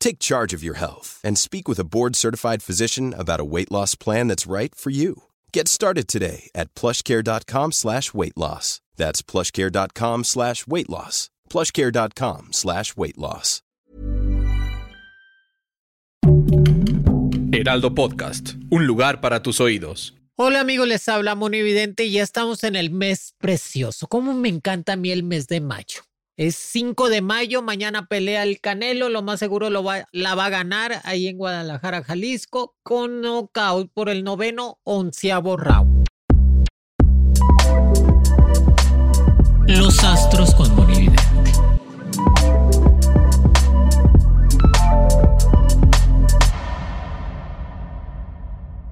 Take charge of your health and speak with a board-certified physician about a weight loss plan that's right for you. Get started today at plushcare.com slash weight loss. That's plushcare.com slash weight loss. plushcare.com slash weight loss. Heraldo Podcast, un lugar para tus oídos. Hola amigos, les habla Monividente y ya estamos en el mes precioso. ¿Cómo me encanta a mí el mes de mayo? Es 5 de mayo, mañana pelea el Canelo, lo más seguro lo va, la va a ganar ahí en Guadalajara, Jalisco, con knockout por el noveno onceavo round. Los astros con Monividente.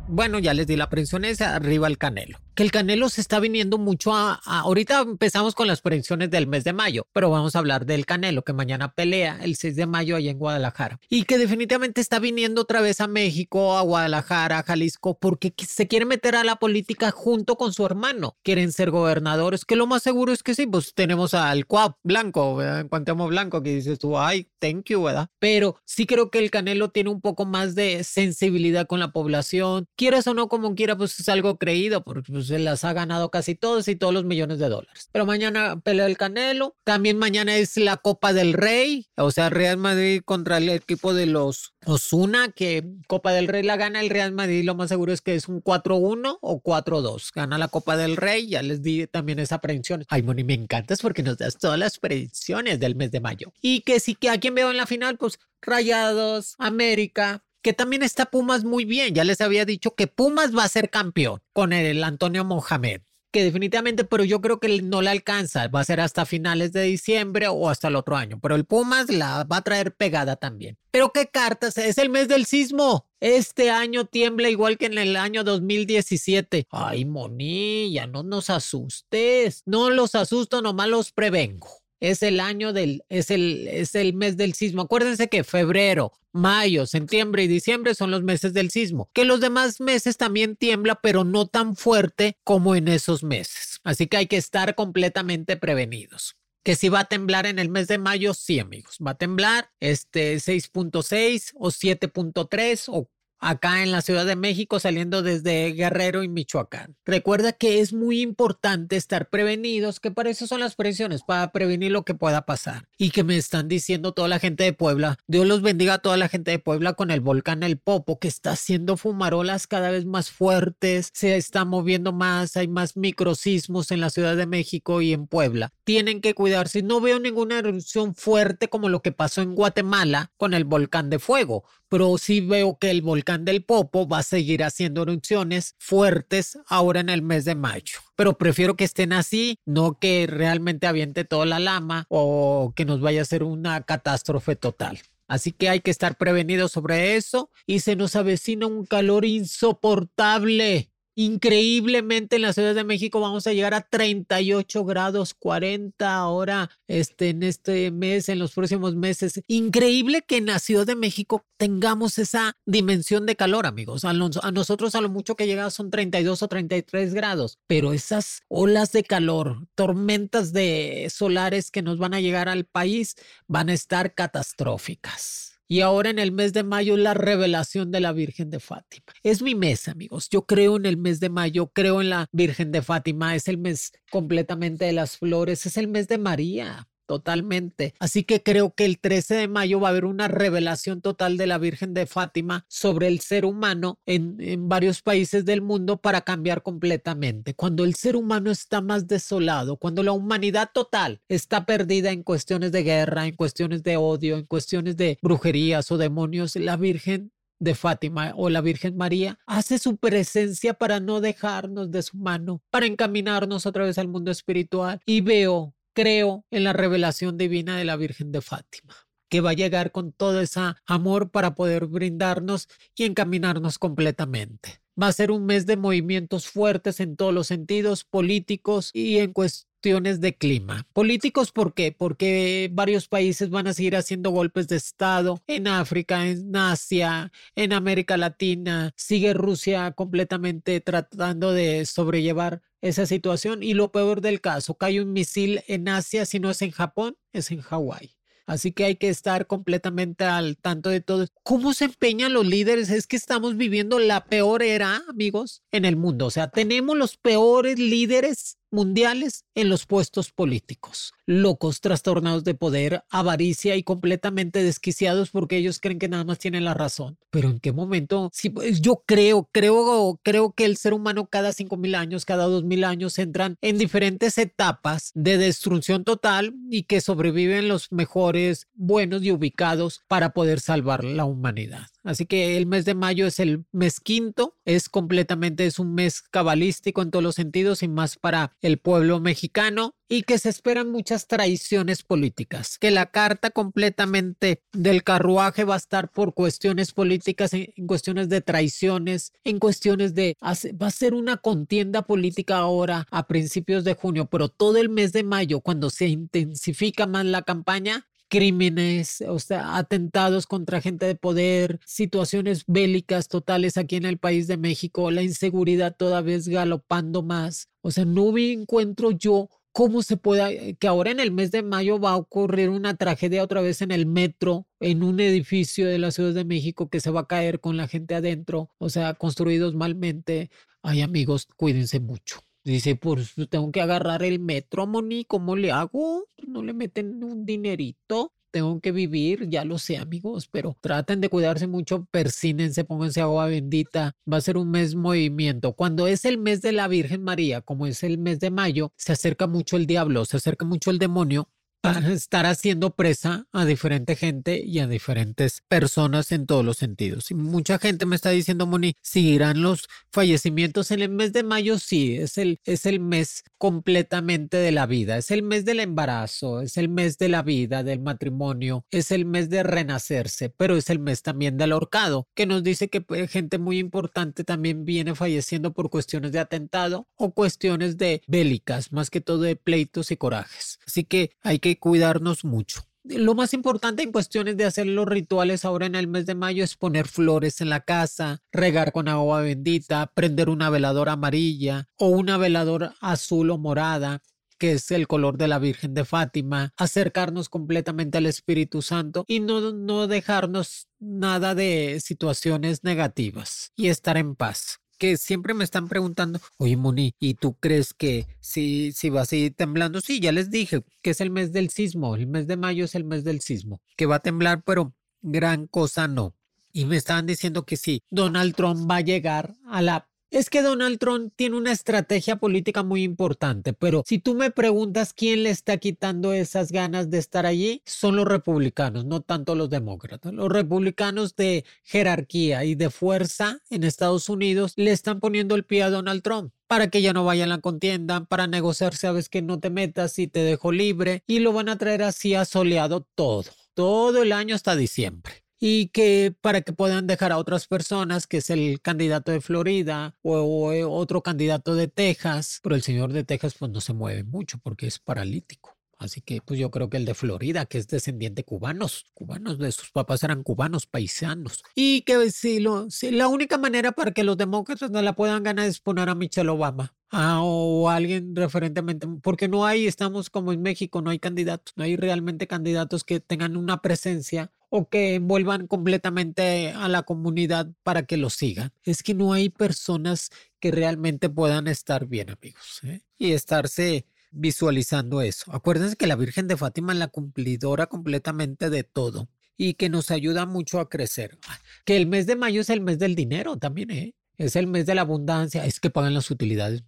Bueno, ya les di la predicciones, arriba el Canelo. Que el Canelo se está viniendo mucho a, a, Ahorita empezamos con las predicciones del mes de mayo, pero vamos a hablar del Canelo, que mañana pelea el 6 de mayo allá en Guadalajara. Y que definitivamente está viniendo otra vez a México, a Guadalajara, a Jalisco, porque se quiere meter a la política junto con su hermano. Quieren ser gobernadores, que lo más seguro es que sí, pues tenemos al Cuap Blanco, ¿verdad? En Blanco, que dices tú, ay, thank you, ¿verdad? Pero sí creo que el Canelo tiene un poco más de sensibilidad con la población. Quieras o no, como quiera, pues es algo creído, porque pues, se las ha ganado casi todos y todos los millones de dólares. Pero mañana pelea el Canelo. También mañana es la Copa del Rey, o sea, Real Madrid contra el equipo de los Osuna, que Copa del Rey la gana el Real Madrid. Lo más seguro es que es un 4-1 o 4-2. Gana la Copa del Rey. Ya les di también esa predicción. Ay, Moni, me encantas porque nos das todas las predicciones del mes de mayo. Y que sí que a quien veo en la final, pues Rayados, América, que también está Pumas muy bien. Ya les había dicho que Pumas va a ser campeón con el Antonio Mohamed. Que definitivamente, pero yo creo que no le alcanza. Va a ser hasta finales de diciembre o hasta el otro año. Pero el Pumas la va a traer pegada también. Pero qué cartas, es el mes del sismo. Este año tiembla igual que en el año 2017. Ay, Moni, ya no nos asustes. No los asusto, nomás los prevengo es el año del, es el, es el mes del sismo. Acuérdense que febrero, mayo, septiembre y diciembre son los meses del sismo. Que los demás meses también tiembla, pero no tan fuerte como en esos meses. Así que hay que estar completamente prevenidos. Que si va a temblar en el mes de mayo, sí, amigos. Va a temblar este 6.6 o 7.3 o acá en la Ciudad de México saliendo desde Guerrero y Michoacán. Recuerda que es muy importante estar prevenidos, que para eso son las presiones, para prevenir lo que pueda pasar. Y que me están diciendo toda la gente de Puebla, Dios los bendiga a toda la gente de Puebla con el volcán El Popo, que está haciendo fumarolas cada vez más fuertes, se está moviendo más, hay más microsismos en la Ciudad de México y en Puebla. Tienen que cuidarse. No veo ninguna erupción fuerte como lo que pasó en Guatemala con el volcán de fuego, pero sí veo que el volcán del Popo va a seguir haciendo erupciones fuertes ahora en el mes de mayo. Pero prefiero que estén así, no que realmente aviente toda la lama o que nos vaya a ser una catástrofe total. Así que hay que estar prevenidos sobre eso y se nos avecina un calor insoportable Increíblemente en la Ciudad de México vamos a llegar a 38 grados 40 ahora este, en este mes, en los próximos meses. Increíble que en la Ciudad de México tengamos esa dimensión de calor, amigos. A, a nosotros a lo mucho que llega son 32 o 33 grados, pero esas olas de calor, tormentas de solares que nos van a llegar al país van a estar catastróficas. Y ahora en el mes de mayo la revelación de la Virgen de Fátima. Es mi mes, amigos. Yo creo en el mes de mayo, creo en la Virgen de Fátima. Es el mes completamente de las flores, es el mes de María. Totalmente. Así que creo que el 13 de mayo va a haber una revelación total de la Virgen de Fátima sobre el ser humano en, varios países del mundo para cambiar completamente. Cuando el ser humano está más desolado, cuando la humanidad total está perdida en cuestiones de guerra, en cuestiones de odio, en cuestiones de brujerías o demonios, la Virgen de Fátima o la Virgen María hace su presencia para no dejarnos de su mano, para encaminarnos otra vez al mundo espiritual. Y veo creo en la revelación divina de la Virgen de Fátima que va a llegar con todo ese amor para poder brindarnos y encaminarnos completamente. Va a ser un mes de movimientos fuertes en todos los sentidos, políticos y en cuestiones de clima. Políticos, ¿por qué? Porque varios países van a seguir haciendo golpes de Estado en África, en Asia, en América Latina. Sigue Rusia completamente tratando de sobrellevar esa situación y lo peor del caso, cae un misil en Asia, si no es en Japón, es en Hawái. Así que hay que estar completamente al tanto de todo. ¿Cómo se empeñan los líderes? Es que estamos viviendo la peor era, amigos, en el mundo. O sea, tenemos los peores líderes mundiales en los puestos políticos. Locos, trastornados de poder, avaricia y completamente desquiciados porque ellos creen que nada más tienen la razón. Pero en qué momento, si pues, yo creo, creo, creo que el ser humano cada cinco mil años, cada dos mil años entran en diferentes etapas de destrucción total y que sobreviven los mejores, buenos y ubicados para poder salvar la humanidad. Así que el mes de mayo es el mes quinto, es completamente, es un mes cabalístico en todos los sentidos y más para el pueblo mexicano y que se esperan muchas traiciones políticas, que la carta completamente del carruaje va a estar por cuestiones políticas, en, cuestiones de traiciones, en cuestiones de, va a ser una contienda política ahora a principios de junio, pero todo el mes de mayo, cuando se intensifica más la campaña, crímenes, o sea, atentados contra gente de poder, situaciones bélicas totales aquí en el país de México, la inseguridad todavía es galopando más. O sea, no me encuentro yo cómo se puede, que ahora en el mes de mayo va a ocurrir una tragedia otra vez en el metro, en un edificio de la Ciudad de México que se va a caer con la gente adentro, o sea, construidos malmente. Ay, amigos, cuídense mucho. Dice, pues tengo que agarrar el metro, Moni, ¿cómo le hago? No le meten un dinerito. Tengo que vivir, ya lo sé, amigos, pero traten de cuidarse mucho, persínense, pónganse agua bendita. Va a ser un mes movimiento. Cuando es el mes de la Virgen María, como es el mes de mayo, se acerca mucho el diablo, se acerca mucho el demonio para estar haciendo presa a diferente gente y a diferentes personas en todos los sentidos. Mucha gente me está diciendo, Moni, ¿seguirán los fallecimientos en el mes de mayo? Sí, es el, es el mes completamente de la vida, es el mes del embarazo, es el mes de la vida, del matrimonio, es el mes de renacerse, pero es el mes también del ahorcado, que nos dice que pues, gente muy importante también viene falleciendo por cuestiones de atentado o cuestiones de bélicas, más que todo de pleitos y corajes. Así que hay que cuidarnos mucho. Lo más importante en cuestiones de hacer los rituales ahora en el mes de mayo es poner flores en la casa, regar con agua bendita, prender una veladora amarilla o una veladora azul o morada que es el color de la Virgen de Fátima, acercarnos completamente al Espíritu Santo y no, no dejarnos nada de situaciones negativas y estar en paz que siempre me están preguntando, oye Moni, ¿y tú crees que si, si va a seguir temblando? Sí, ya les dije que es el mes del sismo, el mes de mayo es el mes del sismo, que va a temblar, pero gran cosa no. Y me estaban diciendo que sí, Donald Trump va a llegar a la es que Donald Trump tiene una estrategia política muy importante, pero si tú me preguntas quién le está quitando esas ganas de estar allí, son los republicanos, no tanto los demócratas. Los republicanos de jerarquía y de fuerza en Estados Unidos le están poniendo el pie a Donald Trump para que ya no vaya a la contienda, para negociar, sabes que no te metas y te dejo libre, y lo van a traer así asoleado todo, todo el año hasta diciembre. Y que para que puedan dejar a otras personas, que es el candidato de Florida o, otro candidato de Texas, pero el señor de Texas pues no se mueve mucho porque es paralítico. Así que pues yo creo que el de Florida, que es descendiente cubanos, cubanos de sus papás eran cubanos, paisanos. Y que si, lo, si la única manera para que los demócratas no la puedan ganar es poner a Michelle Obama. Ah, o alguien referentemente, porque no hay, estamos como en México, no hay candidatos, no hay realmente candidatos que tengan una presencia o que envuelvan completamente a la comunidad para que lo sigan. Es que no hay personas que realmente puedan estar bien, amigos, ¿eh? y estarse visualizando eso. Acuérdense que la Virgen de Fátima es la cumplidora completamente de todo y que nos ayuda mucho a crecer. Que el mes de mayo es el mes del dinero también, ¿eh? Es el mes de la abundancia. Es que pagan las utilidades.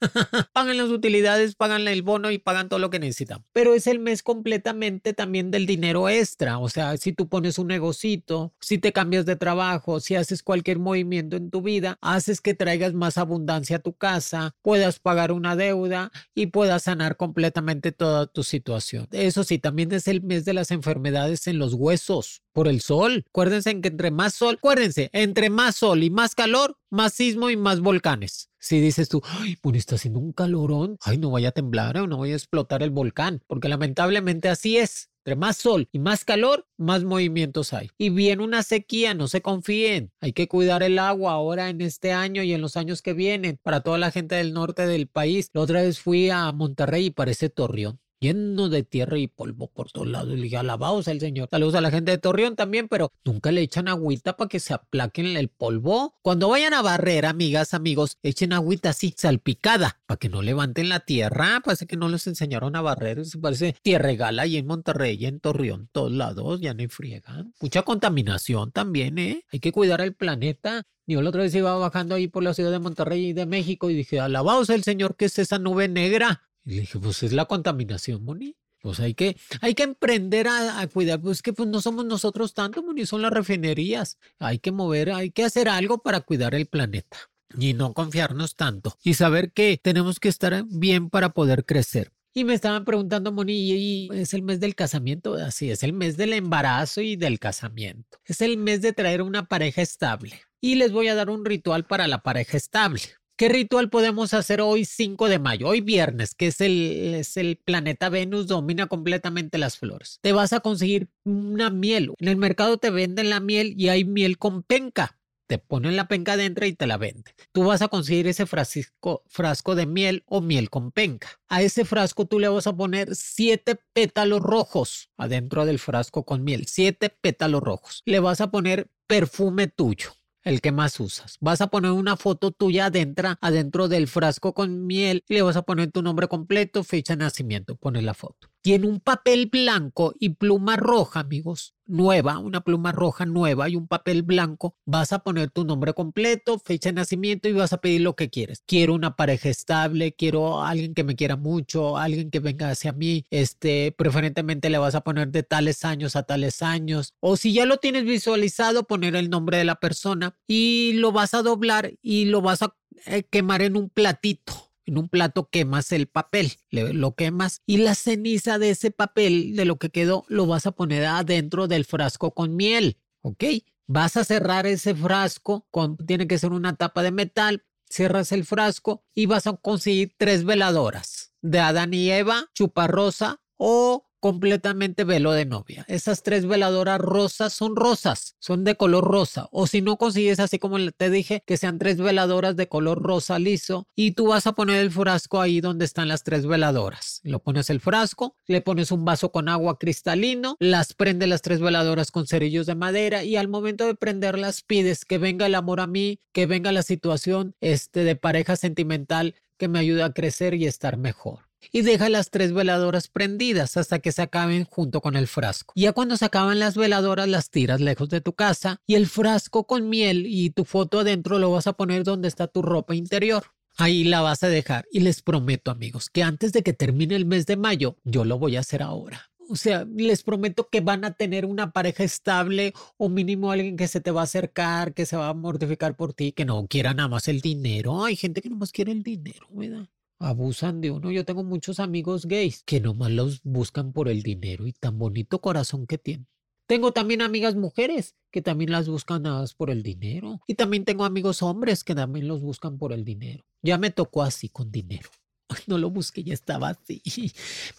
pagan las utilidades, pagan el bono y pagan todo lo que necesitan. Pero es el mes completamente también del dinero extra. O sea, si tú pones un negocito, si te cambias de trabajo, si haces cualquier movimiento en tu vida, haces que traigas más abundancia a tu casa, puedas pagar una deuda y puedas sanar completamente toda tu situación. Eso sí, también es el mes de las enfermedades en los huesos por el sol. Acuérdense que entre más sol, acuérdense, entre más sol y más calor, más sismo y más volcanes. Si dices tú, ay, pues está haciendo un calorón, ay, no vaya a temblar o no vaya a explotar el volcán, porque lamentablemente así es. Entre más sol y más calor, más movimientos hay. Y viene una sequía, no se confíen. Hay que cuidar el agua ahora en este año y en los años que vienen para toda la gente del norte del país. La otra vez fui a Monterrey y parece Torreón lleno de tierra y polvo por todos lados. Le dije, alabados al Señor. Saludos a la gente de Torreón también, pero nunca le echan agüita para que se aplaquen el polvo. Cuando vayan a barrer, amigas, amigos, echen agüita así, salpicada, para que no levanten la tierra. Parece que no les enseñaron a barrer. Se parece tierra gala y en Monterrey y en Torreón, todos lados, ya no friegan. Mucha contaminación también, ¿eh? Hay que cuidar el planeta. Yo la otra vez iba bajando ahí por la ciudad de Monterrey y de México y dije, alabados al Señor, que es esa nube negra? Y le dije, pues es la contaminación, Moni. Pues hay que, hay que emprender a, cuidar, pues que pues no somos nosotros tanto, Moni, son las refinerías. Hay que mover, hay que hacer algo para cuidar el planeta y no confiarnos tanto y saber que tenemos que estar bien para poder crecer. Y me estaban preguntando, Moni, ¿y es el mes del casamiento? Así es, el mes del embarazo y del casamiento. Es el mes de traer una pareja estable. Y les voy a dar un ritual para la pareja estable. ¿Qué ritual podemos hacer hoy 5 de mayo? Hoy viernes, que es el, es el planeta Venus, domina completamente las flores. Te vas a conseguir una miel. En el mercado te venden la miel y hay miel con penca. Te ponen la penca dentro y te la venden. Tú vas a conseguir ese frasco, frasco de miel o miel con penca. A ese frasco tú le vas a poner siete pétalos rojos adentro del frasco con miel. Siete pétalos rojos. Le vas a poner perfume tuyo el que más usas. Vas a poner una foto tuya adentro, adentro del frasco con miel y le vas a poner tu nombre completo, fecha de nacimiento, pones la foto. Tiene un papel blanco y pluma roja, amigos nueva, una pluma roja nueva y un papel blanco, vas a poner tu nombre completo, fecha de nacimiento y vas a pedir lo que quieres. Quiero una pareja estable, quiero alguien que me quiera mucho, alguien que venga hacia mí, este, preferentemente le vas a poner de tales años a tales años. O si ya lo tienes visualizado, poner el nombre de la persona y lo vas a doblar y lo vas a eh, quemar en un platito en un plato quemas el papel, lo quemas y la ceniza de ese papel, de lo que quedó, lo vas a poner adentro del frasco con miel, ¿ok? Vas a cerrar ese frasco, tiene que ser una tapa de metal, cierras el frasco y vas a conseguir tres veladoras de Adán y Eva, chuparrosa o completamente velo de novia. Esas tres veladoras rosas son rosas, son de color rosa. O si no consigues así como te dije, que sean tres veladoras de color rosa liso y tú vas a poner el frasco ahí donde están las tres veladoras. Lo pones el frasco, le pones un vaso con agua cristalino, las prende las tres veladoras con cerillos de madera y al momento de prenderlas pides que venga el amor a mí, que venga la situación este de pareja sentimental que me ayude a crecer y estar mejor y deja las tres veladoras prendidas hasta que se acaben junto con el frasco. Ya cuando se acaban las veladoras las tiras lejos de tu casa y el frasco con miel y tu foto adentro lo vas a poner donde está tu ropa interior. Ahí la vas a dejar y les prometo amigos que antes de que termine el mes de mayo yo lo voy a hacer ahora. O sea, les prometo que van a tener una pareja estable o mínimo alguien que se te va a acercar, que se va a mortificar por ti, que no quiera nada más el dinero. Hay gente que no más quiere el dinero, ¿verdad? Abusan de uno. Yo tengo muchos amigos gays que nomás los buscan por el dinero y tan bonito corazón que tienen. Tengo también amigas mujeres que también las buscan más por el dinero. Y también tengo amigos hombres que también los buscan por el dinero. Ya me tocó así con dinero. No lo busqué, ya estaba así.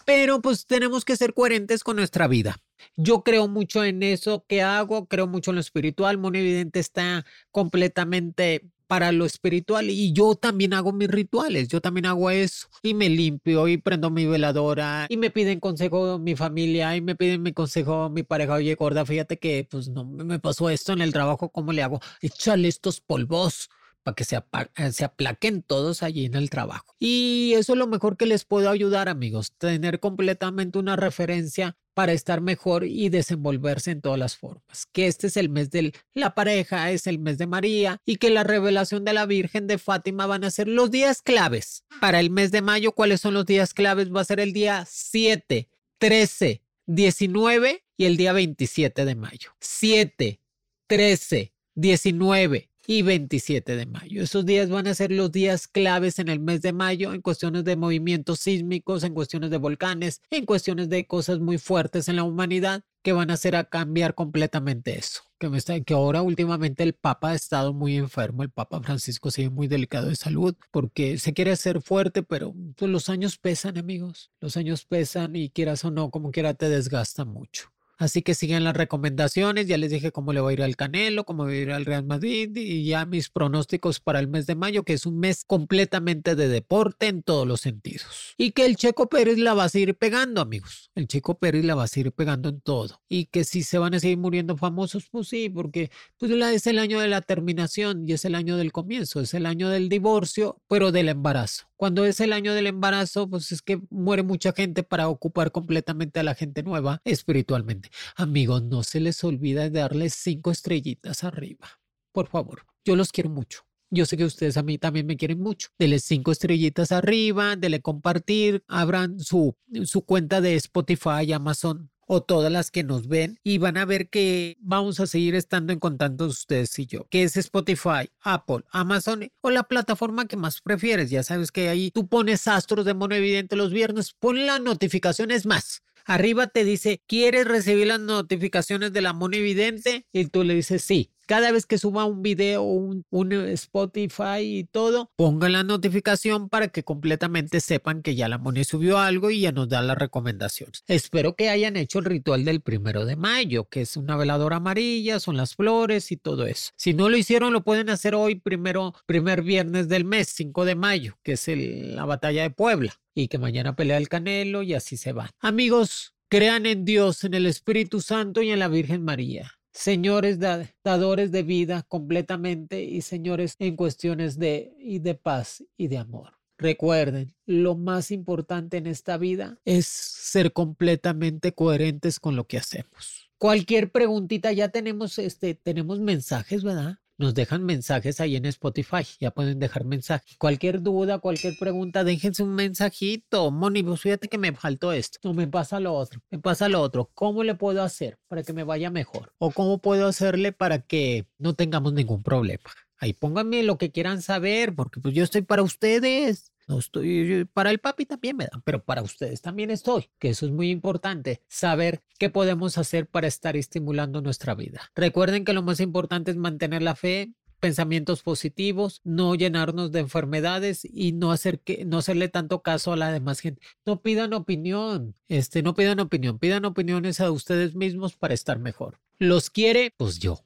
Pero pues tenemos que ser coherentes con nuestra vida. Yo creo mucho en eso que hago, creo mucho en lo espiritual. Muy evidente está completamente para lo espiritual y yo también hago mis rituales, yo también hago eso y me limpio y prendo mi veladora y me piden consejo mi familia y me piden mi consejo mi pareja, oye gorda, fíjate que pues no me pasó esto en el trabajo, ¿cómo le hago? Échale estos polvos para que se, eh, se aplaquen todos allí en el trabajo. Y eso es lo mejor que les puedo ayudar, amigos, tener completamente una referencia para estar mejor y desenvolverse en todas las formas. Que este es el mes de la pareja, es el mes de María y que la revelación de la Virgen de Fátima van a ser los días claves. Para el mes de mayo, ¿cuáles son los días claves? Va a ser el día 7, 13, 19 y el día 27 de mayo. 7, 13, 19, y 27 de mayo. Esos días van a ser los días claves en el mes de mayo en cuestiones de movimientos sísmicos, en cuestiones de volcanes, en cuestiones de cosas muy fuertes en la humanidad que van a hacer a cambiar completamente eso. Que, me está, que ahora últimamente el Papa ha estado muy enfermo, el Papa Francisco sigue muy delicado de salud porque se quiere hacer fuerte, pero pues, los años pesan, amigos. Los años pesan y quieras o no, como quiera, te desgasta mucho. Así que siguen las recomendaciones. Ya les dije cómo le va a ir al Canelo, cómo va a ir al Real Madrid y ya mis pronósticos para el mes de mayo, que es un mes completamente de deporte en todos los sentidos. Y que el Checo Pérez la va a seguir pegando, amigos. El Checo Pérez la va a seguir pegando en todo. Y que si se van a seguir muriendo famosos, pues sí, porque pues es el año de la terminación y es el año del comienzo, es el año del divorcio, pero del embarazo. Cuando es el año del embarazo, pues es que muere mucha gente para ocupar completamente a la gente nueva espiritualmente. Amigos, no se les olvide darles cinco estrellitas arriba. Por favor, yo los quiero mucho. Yo sé que ustedes a mí también me quieren mucho. Dele cinco estrellitas arriba, dele compartir, abran su, su cuenta de Spotify, Amazon, o todas las que nos ven y van a ver que vamos a seguir estando en contacto ustedes y yo, que es Spotify, Apple, Amazon o la plataforma que más prefieres. Ya sabes que ahí tú pones astros de mono evidente los viernes, pon las notificaciones más. Arriba te dice, ¿quieres recibir las notificaciones de la mono evidente? Y tú le dices sí cada vez que suba un video, un, un Spotify y todo, pongan la notificación para que completamente sepan que ya la Moni subió algo y ya nos da las recomendaciones. Espero que hayan hecho el ritual del primero de mayo, que es una veladora amarilla, son las flores y todo eso. Si no lo hicieron, lo pueden hacer hoy, primero, primer viernes del mes, 5 de mayo, que es la batalla de Puebla, y que mañana pelea el Canelo y así se va. Amigos, crean en Dios, en el Espíritu Santo y en la Virgen María señores dadores de vida completamente y señores en cuestiones de, y de paz y de amor. Recuerden, lo más importante en esta vida es ser completamente coherentes con lo que hacemos. Cualquier preguntita, ya tenemos este, tenemos mensajes, ¿verdad? Nos dejan mensajes ahí en Spotify. Ya pueden dejar mensajes. Cualquier duda, cualquier pregunta, déjense un mensajito. Moni, pues fíjate que me faltó esto. No, me pasa lo otro. Me pasa lo otro. ¿Cómo le puedo hacer para que me vaya mejor? ¿O cómo puedo hacerle para que no tengamos ningún problema? Ahí pónganme lo que quieran saber, porque pues yo estoy para ustedes. No estoy para el papi también me dan, pero para ustedes también estoy, que eso es muy importante, saber qué podemos hacer para estar estimulando nuestra vida. Recuerden que lo más importante es mantener la fe, pensamientos positivos, no llenarnos de enfermedades y no hacer que no hacerle tanto caso a la demás gente. No pidan opinión, este no pidan opinión, pidan opiniones a ustedes mismos para estar mejor. Los quiere, pues yo,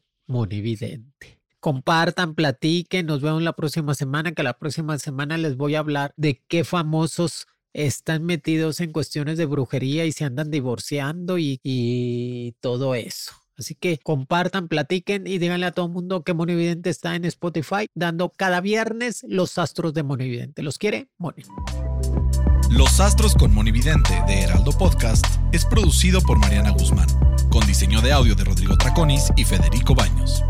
evidente compartan, platiquen, nos vemos la próxima semana, que la próxima semana les voy a hablar de qué famosos están metidos en cuestiones de brujería y se andan divorciando y, todo eso. Así que compartan, platiquen y díganle a todo el mundo que Monividente está en Spotify dando cada viernes los astros de Monividente. ¿Los quiere? Moni. Los astros con Monividente de Heraldo Podcast es producido por Mariana Guzmán, con diseño de audio de Rodrigo Traconis y Federico Baños.